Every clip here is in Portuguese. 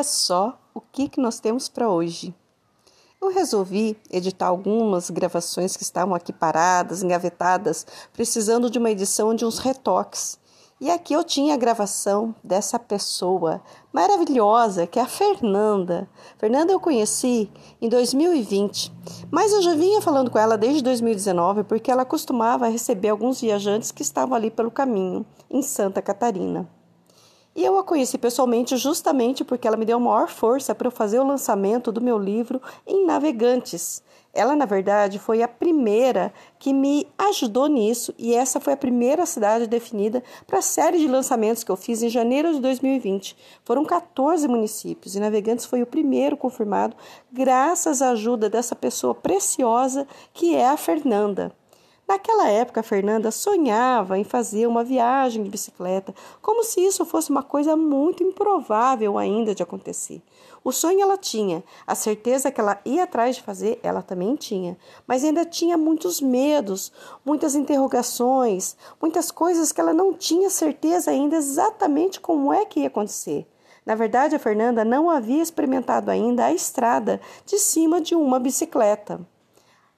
Olha só o que, que nós temos para hoje. Eu resolvi editar algumas gravações que estavam aqui paradas, engavetadas, precisando de uma edição de uns retoques. E aqui eu tinha a gravação dessa pessoa maravilhosa, que é a Fernanda. Fernanda eu conheci em 2020, mas eu já vinha falando com ela desde 2019 porque ela costumava receber alguns viajantes que estavam ali pelo caminho, em Santa Catarina. E eu a conheci pessoalmente justamente porque ela me deu maior força para eu fazer o lançamento do meu livro em Navegantes. Ela, na verdade, foi a primeira que me ajudou nisso e essa foi a primeira cidade definida para a série de lançamentos que eu fiz em janeiro de 2020. Foram 14 municípios e Navegantes foi o primeiro confirmado, graças à ajuda dessa pessoa preciosa que é a Fernanda. Naquela época, Fernanda sonhava em fazer uma viagem de bicicleta, como se isso fosse uma coisa muito improvável ainda de acontecer. O sonho ela tinha, a certeza que ela ia atrás de fazer, ela também tinha, mas ainda tinha muitos medos, muitas interrogações, muitas coisas que ela não tinha certeza ainda exatamente como é que ia acontecer. Na verdade, a Fernanda não havia experimentado ainda a estrada de cima de uma bicicleta.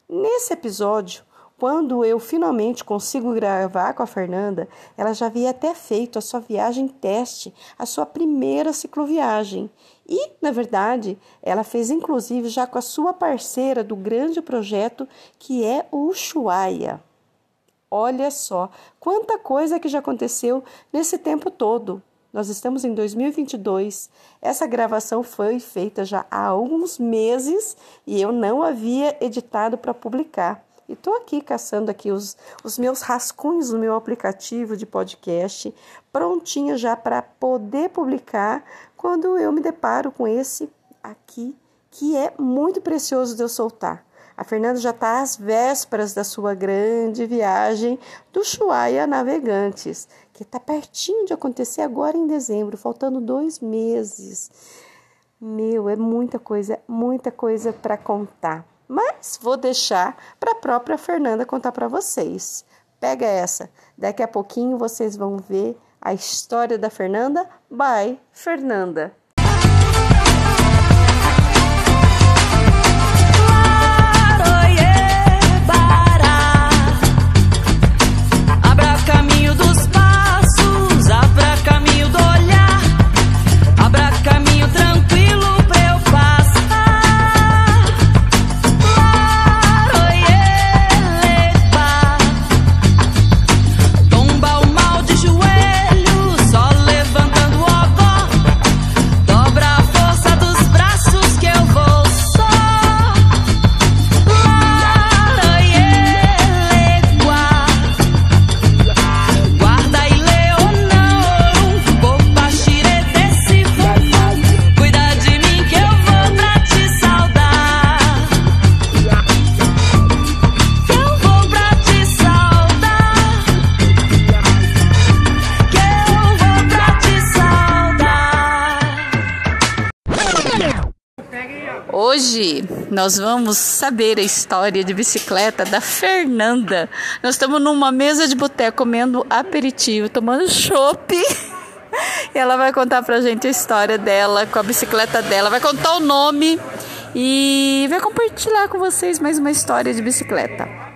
Nesse episódio, quando eu finalmente consigo gravar com a Fernanda, ela já havia até feito a sua viagem teste, a sua primeira cicloviagem. E, na verdade, ela fez inclusive já com a sua parceira do grande projeto que é o Ushuaia. Olha só, quanta coisa que já aconteceu nesse tempo todo. Nós estamos em 2022. Essa gravação foi feita já há alguns meses e eu não havia editado para publicar. E estou aqui caçando aqui os, os meus rascunhos no meu aplicativo de podcast, prontinho já para poder publicar quando eu me deparo com esse aqui, que é muito precioso de eu soltar. A Fernanda já está às vésperas da sua grande viagem do Chuaia Navegantes, que está pertinho de acontecer agora em dezembro, faltando dois meses. Meu, é muita coisa, muita coisa para contar mas vou deixar para a própria Fernanda contar para vocês. Pega essa, daqui a pouquinho vocês vão ver a história da Fernanda. Bye, Fernanda! Nós vamos saber a história de bicicleta da Fernanda. Nós estamos numa mesa de boteco comendo aperitivo, tomando chopp. E ela vai contar pra gente a história dela com a bicicleta dela, vai contar o nome e vai compartilhar com vocês mais uma história de bicicleta.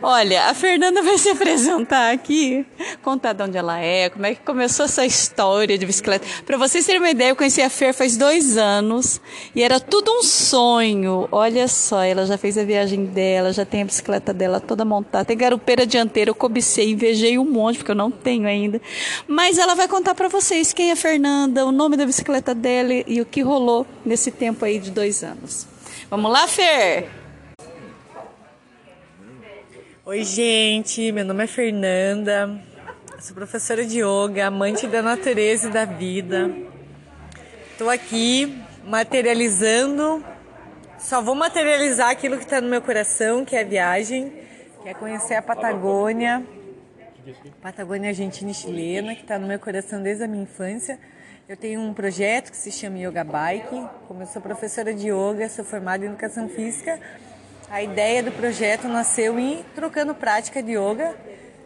Olha, a Fernanda vai se apresentar aqui, contar de onde ela é, como é que começou essa história de bicicleta. Para vocês terem uma ideia, eu conheci a Fer faz dois anos e era tudo um sonho. Olha só, ela já fez a viagem dela, já tem a bicicleta dela toda montada, tem garupeira dianteira, eu cobicei, invejei um monte, porque eu não tenho ainda. Mas ela vai contar para vocês quem é a Fernanda, o nome da bicicleta dela e o que rolou nesse tempo aí de dois anos. Vamos lá, Fer? Oi, gente, meu nome é Fernanda, sou professora de yoga, amante da natureza e da vida. Estou aqui materializando, só vou materializar aquilo que está no meu coração, que é a viagem, que é conhecer a Patagônia, Patagônia Argentina e Chilena, que está no meu coração desde a minha infância. Eu tenho um projeto que se chama Yoga Bike. Como eu sou professora de yoga, sou formada em educação física, a ideia do projeto nasceu em trocando prática de yoga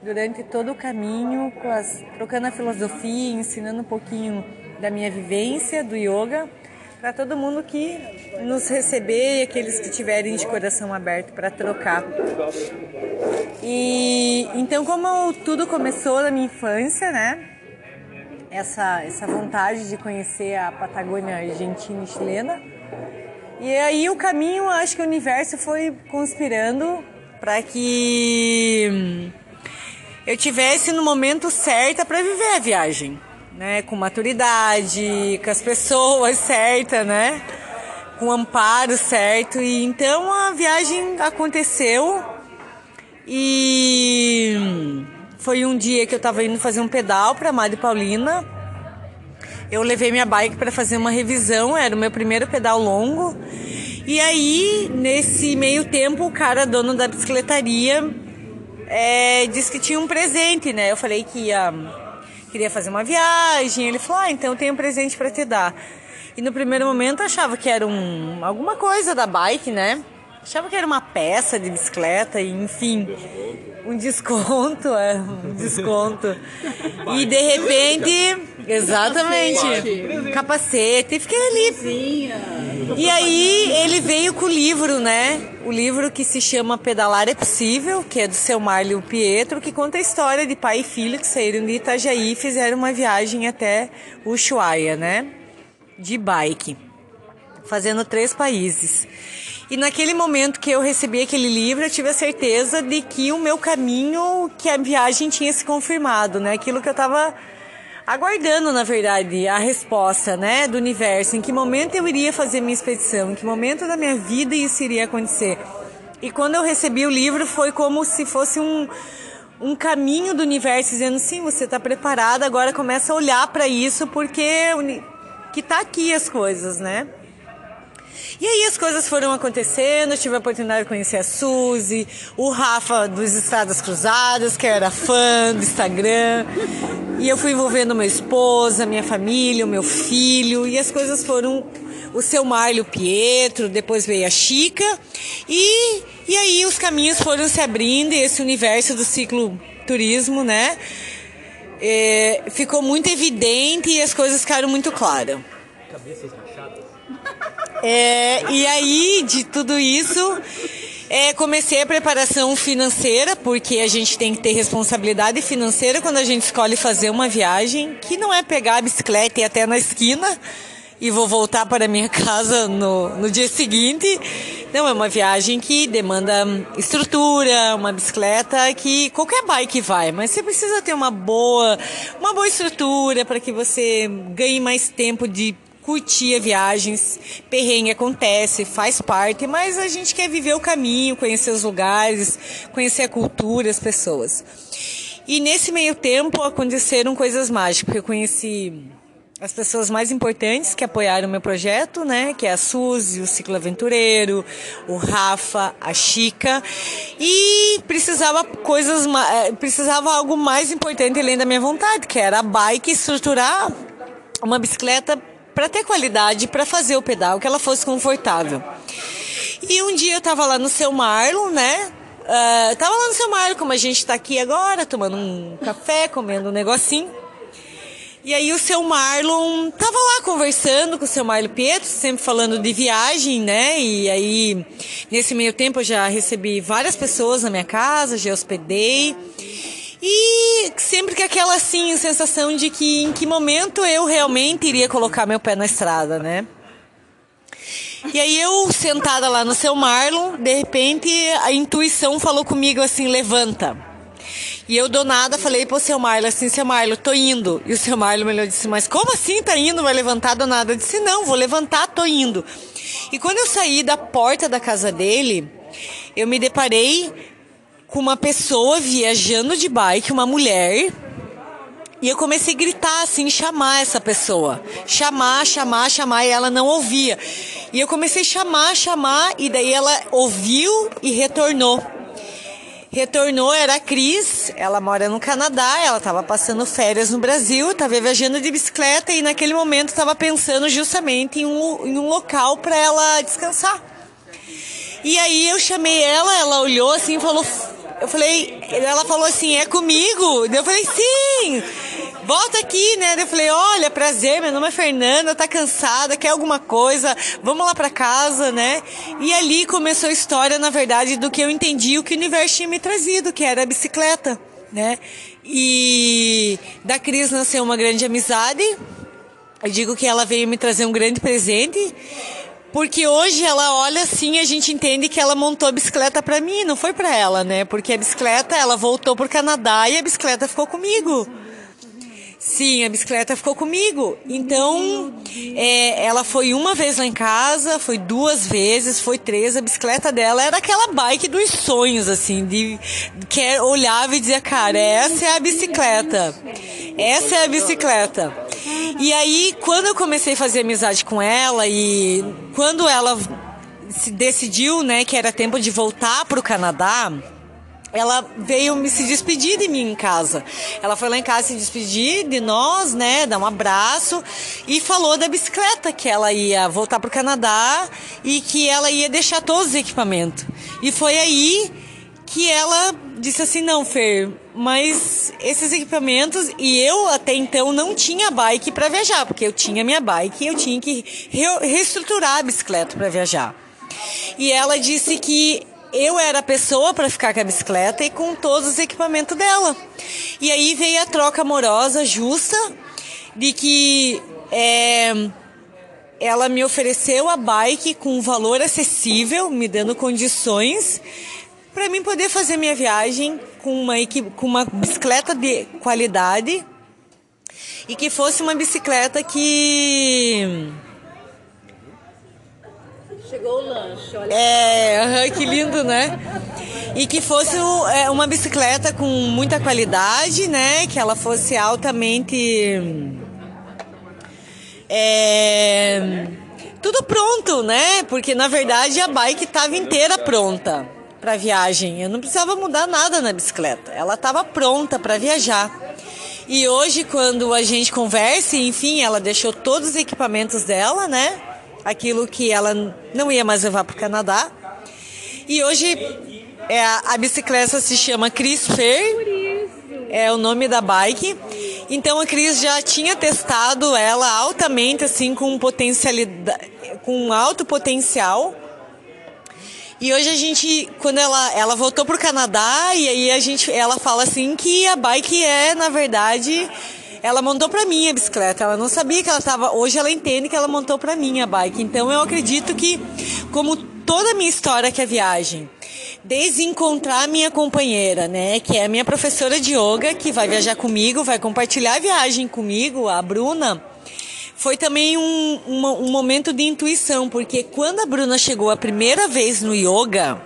durante todo o caminho, as, trocando a filosofia, ensinando um pouquinho da minha vivência do yoga para todo mundo que nos receber e aqueles que tiverem de coração aberto para trocar. E então como tudo começou na minha infância, né? Essa essa vontade de conhecer a Patagônia argentina e chilena e aí o caminho, acho que o universo foi conspirando para que eu tivesse no momento certo para viver a viagem, né? Com maturidade, com as pessoas certas, né? Com o amparo certo. E então a viagem aconteceu e foi um dia que eu estava indo fazer um pedal para Madre Paulina eu levei minha bike para fazer uma revisão, era o meu primeiro pedal longo. E aí, nesse meio tempo, o cara, dono da bicicletaria, é, disse que tinha um presente, né? Eu falei que ia, queria fazer uma viagem. Ele falou: Ah, então tem um presente para te dar. E no primeiro momento eu achava que era um, alguma coisa da bike, né? Achava que era uma peça de bicicleta, e, enfim, um desconto, é, um desconto. E de repente, exatamente, capacete, fiquei ali. E aí ele veio com o livro, né? O livro que se chama Pedalar é Possível, que é do seu Marlio Pietro, que conta a história de pai e filho que saíram de Itajaí e fizeram uma viagem até Ushuaia, né? De bike, fazendo três países. E naquele momento que eu recebi aquele livro, eu tive a certeza de que o meu caminho, que a viagem tinha se confirmado, né? Aquilo que eu estava aguardando, na verdade, a resposta, né, do universo, em que momento eu iria fazer minha expedição, em que momento da minha vida isso iria acontecer. E quando eu recebi o livro, foi como se fosse um um caminho do universo dizendo sim, você está preparada, agora começa a olhar para isso porque que tá aqui as coisas, né? E aí as coisas foram acontecendo, tive a oportunidade de conhecer a Suzy, o Rafa dos Estradas Cruzadas, que era fã do Instagram. E eu fui envolvendo meu esposo, a minha família, o meu filho, e as coisas foram o seu Marlio Pietro, depois veio a Chica, e, e aí os caminhos foram se abrindo, e esse universo do ciclo turismo, né? É, ficou muito evidente e as coisas ficaram muito claras. Cabeças é, e aí, de tudo isso, é, comecei a preparação financeira, porque a gente tem que ter responsabilidade financeira quando a gente escolhe fazer uma viagem, que não é pegar a bicicleta e ir até na esquina e vou voltar para minha casa no, no dia seguinte. Não, é uma viagem que demanda estrutura, uma bicicleta que qualquer bike vai, mas você precisa ter uma boa, uma boa estrutura para que você ganhe mais tempo de curtir viagens, perrengue acontece, faz parte, mas a gente quer viver o caminho, conhecer os lugares, conhecer a cultura, as pessoas. E nesse meio tempo aconteceram coisas mágicas, eu conheci as pessoas mais importantes que apoiaram o meu projeto, né? Que é a Suzy, o Ciclo Aventureiro, o Rafa, a Chica. E precisava coisas, eh, precisava algo mais importante além da minha vontade, que era a bike estruturar uma bicicleta para ter qualidade, para fazer o pedal, que ela fosse confortável. E um dia eu tava lá no seu Marlon, né? Uh, tava lá no seu Marlon, como a gente tá aqui agora, tomando um café, comendo um negocinho. E aí o seu Marlon tava lá conversando com o seu Marlon Pietro, sempre falando de viagem, né? E aí, nesse meio tempo, eu já recebi várias pessoas na minha casa, já hospedei. E sempre que aquela assim sensação de que em que momento eu realmente iria colocar meu pé na estrada, né? E aí eu sentada lá no seu Marlon, de repente a intuição falou comigo assim, levanta. E eu do nada falei pro seu Marlon assim, seu Marlon, tô indo. E o seu Marlon me olhou e disse, mas como assim tá indo? Vai levantar do nada? Eu disse, não, vou levantar, tô indo. E quando eu saí da porta da casa dele, eu me deparei com uma pessoa viajando de bike, uma mulher. E eu comecei a gritar assim, chamar essa pessoa. Chamar, chamar, chamar, e ela não ouvia. E eu comecei a chamar, chamar, e daí ela ouviu e retornou. Retornou, era a Cris, ela mora no Canadá, ela estava passando férias no Brasil, estava viajando de bicicleta e naquele momento estava pensando justamente em um, em um local para ela descansar. E aí eu chamei ela, ela olhou assim e falou: eu falei, ela falou assim, é comigo? Eu falei, sim! Volta aqui, né? Eu falei, olha, prazer, meu nome é Fernanda, tá cansada, quer alguma coisa? Vamos lá pra casa, né? E ali começou a história, na verdade, do que eu entendi o que o universo tinha me trazido, que era a bicicleta, né? E da Cris nasceu uma grande amizade. Eu digo que ela veio me trazer um grande presente. Porque hoje ela olha assim, a gente entende que ela montou a bicicleta para mim, não foi para ela, né? Porque a bicicleta, ela voltou pro Canadá e a bicicleta ficou comigo. Sim, a bicicleta ficou comigo. Então, é, ela foi uma vez lá em casa, foi duas vezes, foi três. A bicicleta dela era aquela bike dos sonhos, assim, de que olhava e dizia, cara, essa é a bicicleta. Essa é a bicicleta. E aí, quando eu comecei a fazer amizade com ela e quando ela se decidiu, né, que era tempo de voltar para o Canadá, ela veio me se despedir de mim em casa. Ela foi lá em casa se despedir de nós, né, dar um abraço e falou da bicicleta que ela ia voltar para o Canadá e que ela ia deixar todos os equipamentos. E foi aí que ela disse assim: "Não, Fer, mas esses equipamentos e eu até então não tinha bike para viajar, porque eu tinha minha bike e eu tinha que re reestruturar a bicicleta para viajar. E ela disse que eu era a pessoa para ficar com a bicicleta e com todos os equipamentos dela. E aí veio a troca amorosa justa de que é, ela me ofereceu a bike com um valor acessível, me dando condições para mim poder fazer minha viagem com uma, com uma bicicleta de qualidade e que fosse uma bicicleta que Chegou o lanche, olha. É, que lindo, né? E que fosse é, uma bicicleta com muita qualidade, né? Que ela fosse altamente. É, tudo pronto, né? Porque na verdade a bike estava inteira pronta para viagem. Eu não precisava mudar nada na bicicleta. Ela estava pronta para viajar. E hoje, quando a gente conversa, enfim, ela deixou todos os equipamentos dela, né? aquilo que ela não ia mais levar para o Canadá. E hoje é, a bicicleta se chama Cris Fer, é o nome da bike. Então a Cris já tinha testado ela altamente, assim, com potencialidade, com alto potencial. E hoje a gente, quando ela, ela voltou para o Canadá, e aí a gente, ela fala assim que a bike é, na verdade, ela montou para mim a bicicleta. Ela não sabia que ela estava. Hoje ela entende que ela montou para mim a bike. Então eu acredito que, como toda a minha história que é viagem, desde encontrar minha companheira, né, que é a minha professora de yoga, que vai viajar comigo, vai compartilhar a viagem comigo, a Bruna. Foi também um, um, um momento de intuição, porque quando a Bruna chegou a primeira vez no yoga,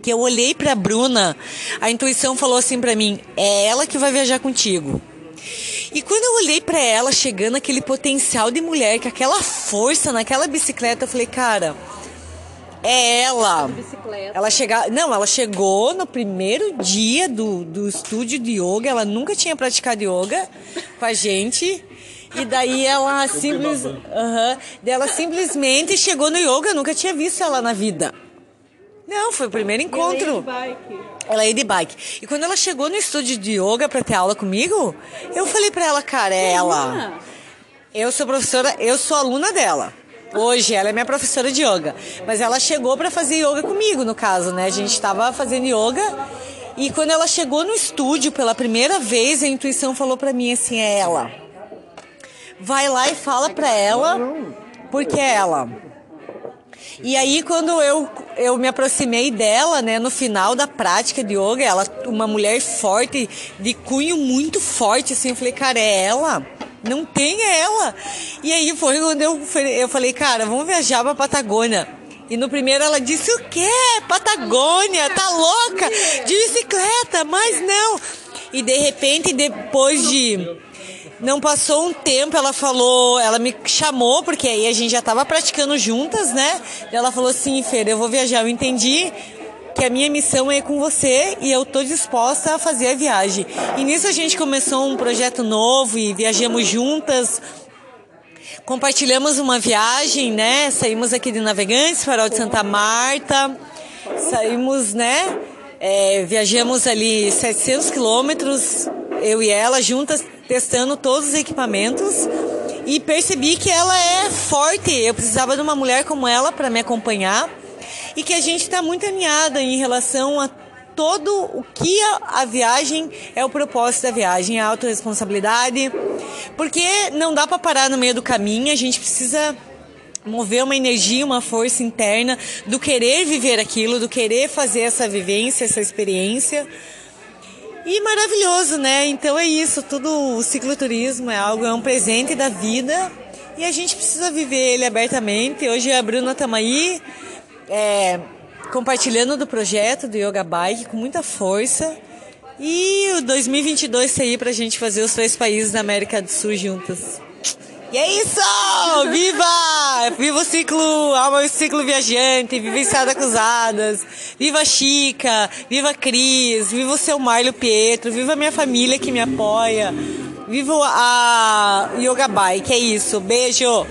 que eu olhei para a Bruna, a intuição falou assim para mim: é ela que vai viajar contigo. E quando eu olhei para ela chegando aquele potencial de mulher, com aquela força naquela bicicleta, eu falei, cara, é ela. Ela chegar, não, ela chegou no primeiro dia do, do estúdio de yoga, ela nunca tinha praticado yoga com a gente. E daí ela simples, uh -huh, ela simplesmente chegou no yoga, eu nunca tinha visto ela na vida. Não, foi o primeiro encontro. Ela ia de bike. E quando ela chegou no estúdio de yoga para ter aula comigo, eu falei para ela, cara, é ela. Eu sou professora, eu sou aluna dela. Hoje ela é minha professora de yoga, mas ela chegou para fazer yoga comigo, no caso, né? A gente estava fazendo yoga e quando ela chegou no estúdio pela primeira vez, a intuição falou para mim assim, é ela. Vai lá e fala para ela, porque é ela. E aí quando eu, eu me aproximei dela, né, no final da prática de yoga, ela uma mulher forte, de cunho muito forte, assim, eu falei, cara, é ela? Não tem ela. E aí foi quando eu, eu falei, cara, vamos viajar pra Patagônia. E no primeiro ela disse, o quê? Patagônia, tá louca? De bicicleta, mas não. E de repente, depois de não passou um tempo, ela falou, ela me chamou, porque aí a gente já estava praticando juntas, né? Ela falou assim, Fer, eu vou viajar, eu entendi que a minha missão é com você e eu tô disposta a fazer a viagem. E nisso a gente começou um projeto novo e viajamos juntas. Compartilhamos uma viagem, né? Saímos aqui de Navegantes, Farol de Santa Marta. Saímos, né? É, viajamos ali 700 quilômetros, eu e ela juntas testando todos os equipamentos e percebi que ela é forte. Eu precisava de uma mulher como ela para me acompanhar e que a gente está muito alinhada em relação a todo o que a, a, viagem é o propósito da viagem, a autorresponsabilidade, porque não dá para parar no meio do caminho, a gente precisa mover uma energia, uma força interna do querer viver aquilo, do querer fazer essa vivência, essa experiência. E maravilhoso, né? Então é isso, tudo o cicloturismo é algo, é um presente da vida e a gente precisa viver ele abertamente. Hoje a Bruna Tamaí é, compartilhando do projeto do Yoga Bike com muita força. E o 2022 sair para a gente fazer os três países da América do Sul juntas. E é isso! Viva! Viva o ciclo, alma o ciclo viajante, viva Estrada Cruzadas, viva Chica, viva Cris, viva o seu Marlio Pietro, viva a minha família que me apoia, viva a Yoga Bike, é isso, beijo!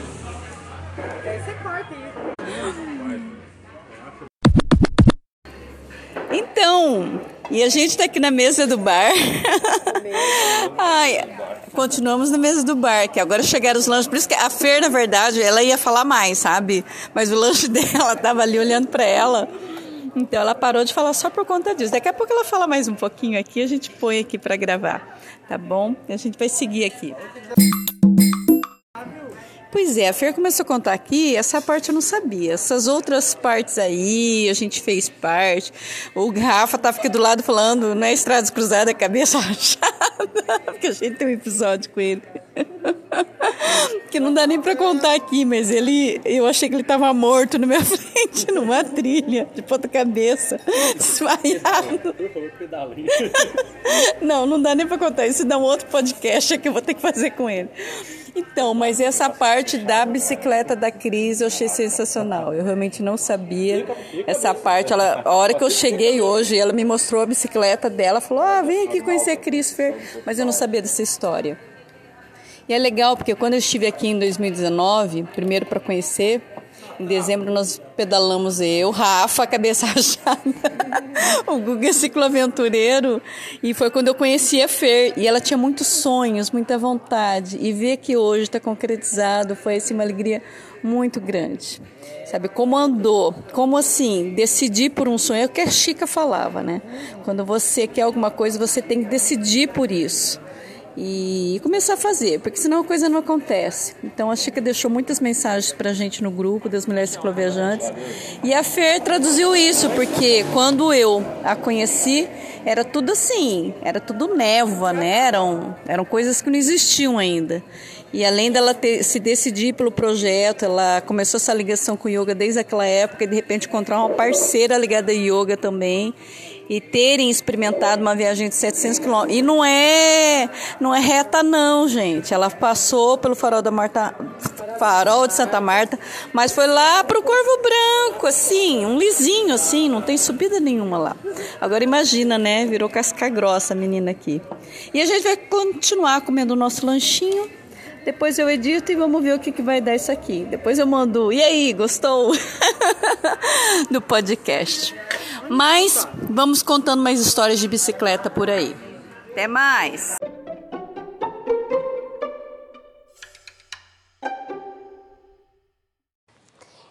Então, e a gente está aqui na mesa do bar. Ai, continuamos na mesa do bar, que agora chegaram os lanches. Por isso que a Fer, na verdade, ela ia falar mais, sabe? Mas o lanche dela tava ali olhando para ela. Então ela parou de falar só por conta disso. Daqui a pouco ela fala mais um pouquinho aqui, a gente põe aqui para gravar, tá bom? E a gente vai seguir aqui. Pois é, a Fer começou a contar aqui, essa parte eu não sabia. Essas outras partes aí, a gente fez parte. O Rafa tava aqui do lado falando, não é Estradas Cruzadas, cabeça rachada. Porque a gente tem um episódio com ele. que não dá nem pra contar aqui, mas ele, eu achei que ele tava morto na minha frente, numa trilha, de ponta cabeça, desmaiado. não, não dá nem pra contar. Isso dá um outro podcast que eu vou ter que fazer com ele. Então, mas essa parte da bicicleta da Cris eu achei sensacional. Eu realmente não sabia essa parte. Ela, a hora que eu cheguei hoje, ela me mostrou a bicicleta dela, falou: "Ah, vem aqui conhecer a Cris Fer", mas eu não sabia dessa história. E é legal porque quando eu estive aqui em 2019, primeiro para conhecer, em dezembro nós pedalamos eu, Rafa, cabeça rachada, o Guga cicloaventureiro, e foi quando eu conheci a Fer, e ela tinha muitos sonhos, muita vontade, e ver que hoje está concretizado foi assim, uma alegria muito grande. Sabe, como andou, como assim, decidir por um sonho, é o que a Chica falava, né? Quando você quer alguma coisa, você tem que decidir por isso e começar a fazer, porque senão a coisa não acontece. Então a Chica deixou muitas mensagens para a gente no grupo das mulheres cicloviajantes e a Fer traduziu isso, porque quando eu a conheci era tudo assim, era tudo névoa, né? Eram, eram coisas que não existiam ainda. E além dela ter, se decidir pelo projeto, ela começou essa ligação com yoga desde aquela época e de repente encontrar uma parceira ligada a yoga também e terem experimentado uma viagem de 700 quilômetros. E não é, não é reta não, gente. Ela passou pelo farol da Marta, farol de Santa Marta, mas foi lá pro Corvo Branco, assim, um lisinho assim, não tem subida nenhuma lá. Agora imagina, né? Virou casca grossa a menina aqui. E a gente vai continuar comendo o nosso lanchinho. Depois eu edito e vamos ver o que, que vai dar isso aqui. Depois eu mando. E aí, gostou do podcast? Mas vamos contando mais histórias de bicicleta por aí. Até mais!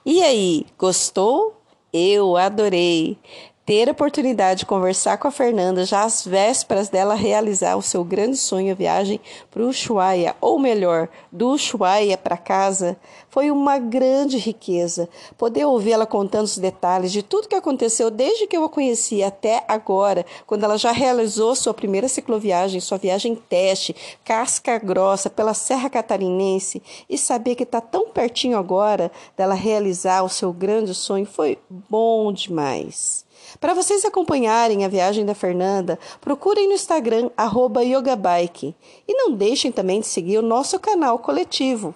E aí, gostou? Eu adorei ter a oportunidade de conversar com a Fernanda já às vésperas dela realizar o seu grande sonho, a viagem para o Ushuaia, ou melhor, do Ushuaia para casa, foi uma grande riqueza. Poder ouvir ela contando os detalhes de tudo que aconteceu desde que eu a conheci até agora, quando ela já realizou sua primeira cicloviagem, sua viagem teste, casca grossa pela Serra Catarinense, e saber que está tão pertinho agora dela realizar o seu grande sonho foi bom demais. Para vocês acompanharem a viagem da Fernanda, procurem no Instagram @yogabike e não deixem também de seguir o nosso canal coletivo.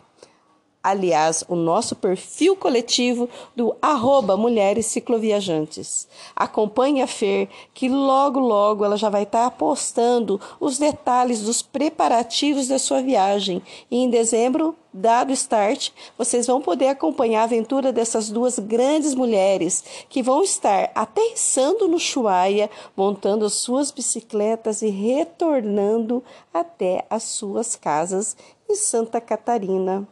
Aliás, o nosso perfil coletivo do arroba Mulheres Cicloviajantes. Acompanhe a Fer, que logo, logo ela já vai estar postando os detalhes dos preparativos da sua viagem. E em dezembro, dado o start, vocês vão poder acompanhar a aventura dessas duas grandes mulheres que vão estar aterrissando no Chuaia, montando as suas bicicletas e retornando até as suas casas em Santa Catarina.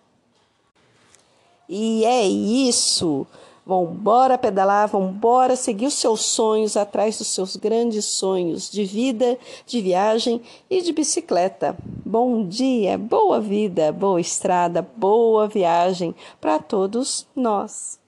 E é isso. Vambora pedalar, vambora seguir os seus sonhos atrás dos seus grandes sonhos de vida, de viagem e de bicicleta. Bom dia, boa vida, boa estrada, boa viagem para todos nós.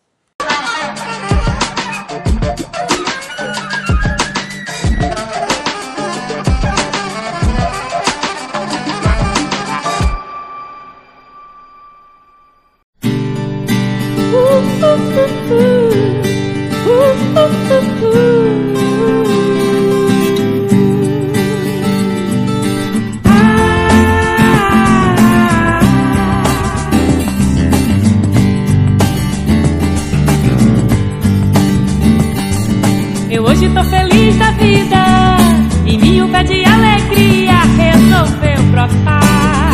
Hoje tô feliz da vida e pé de alegria resolveu brotar.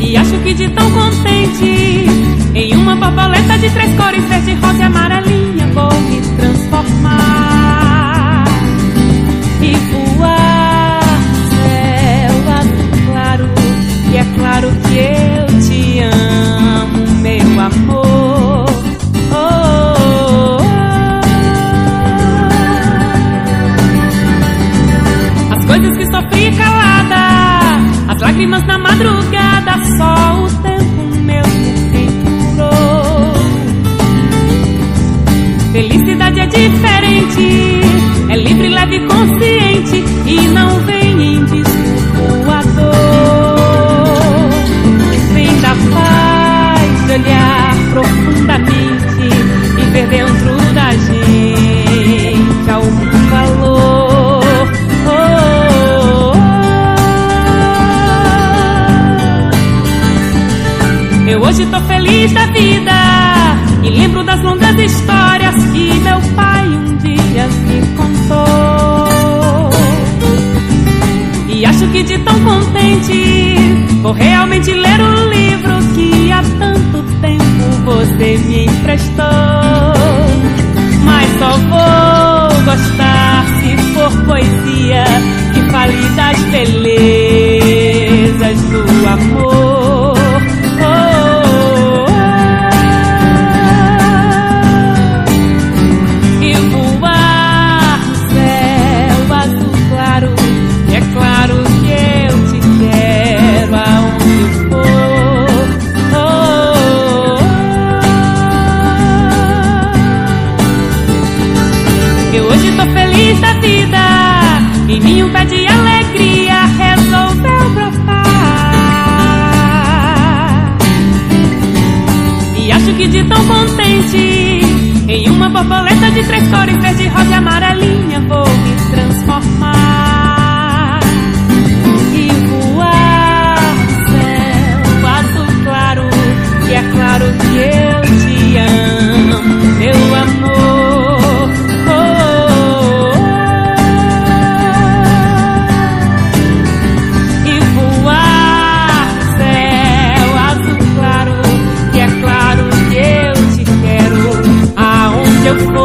E acho que de tão contente em uma borboleta de três cores, verde, rosa e amarelinha, vou me transformar calada, as lágrimas na madrugada, só o tempo quem curou. Felicidade é diferente, é livre, leve consciente e não vem hoje tô feliz da vida e lembro das longas histórias que meu pai um dia me contou. E acho que de tão contente vou realmente ler o livro que há tanto tempo você me emprestou. Mas só vou gostar se for poesia que fale das belezas do amor. De tão contente em uma borboleta de três cores, verde, rosa e amarelinha, vou eu.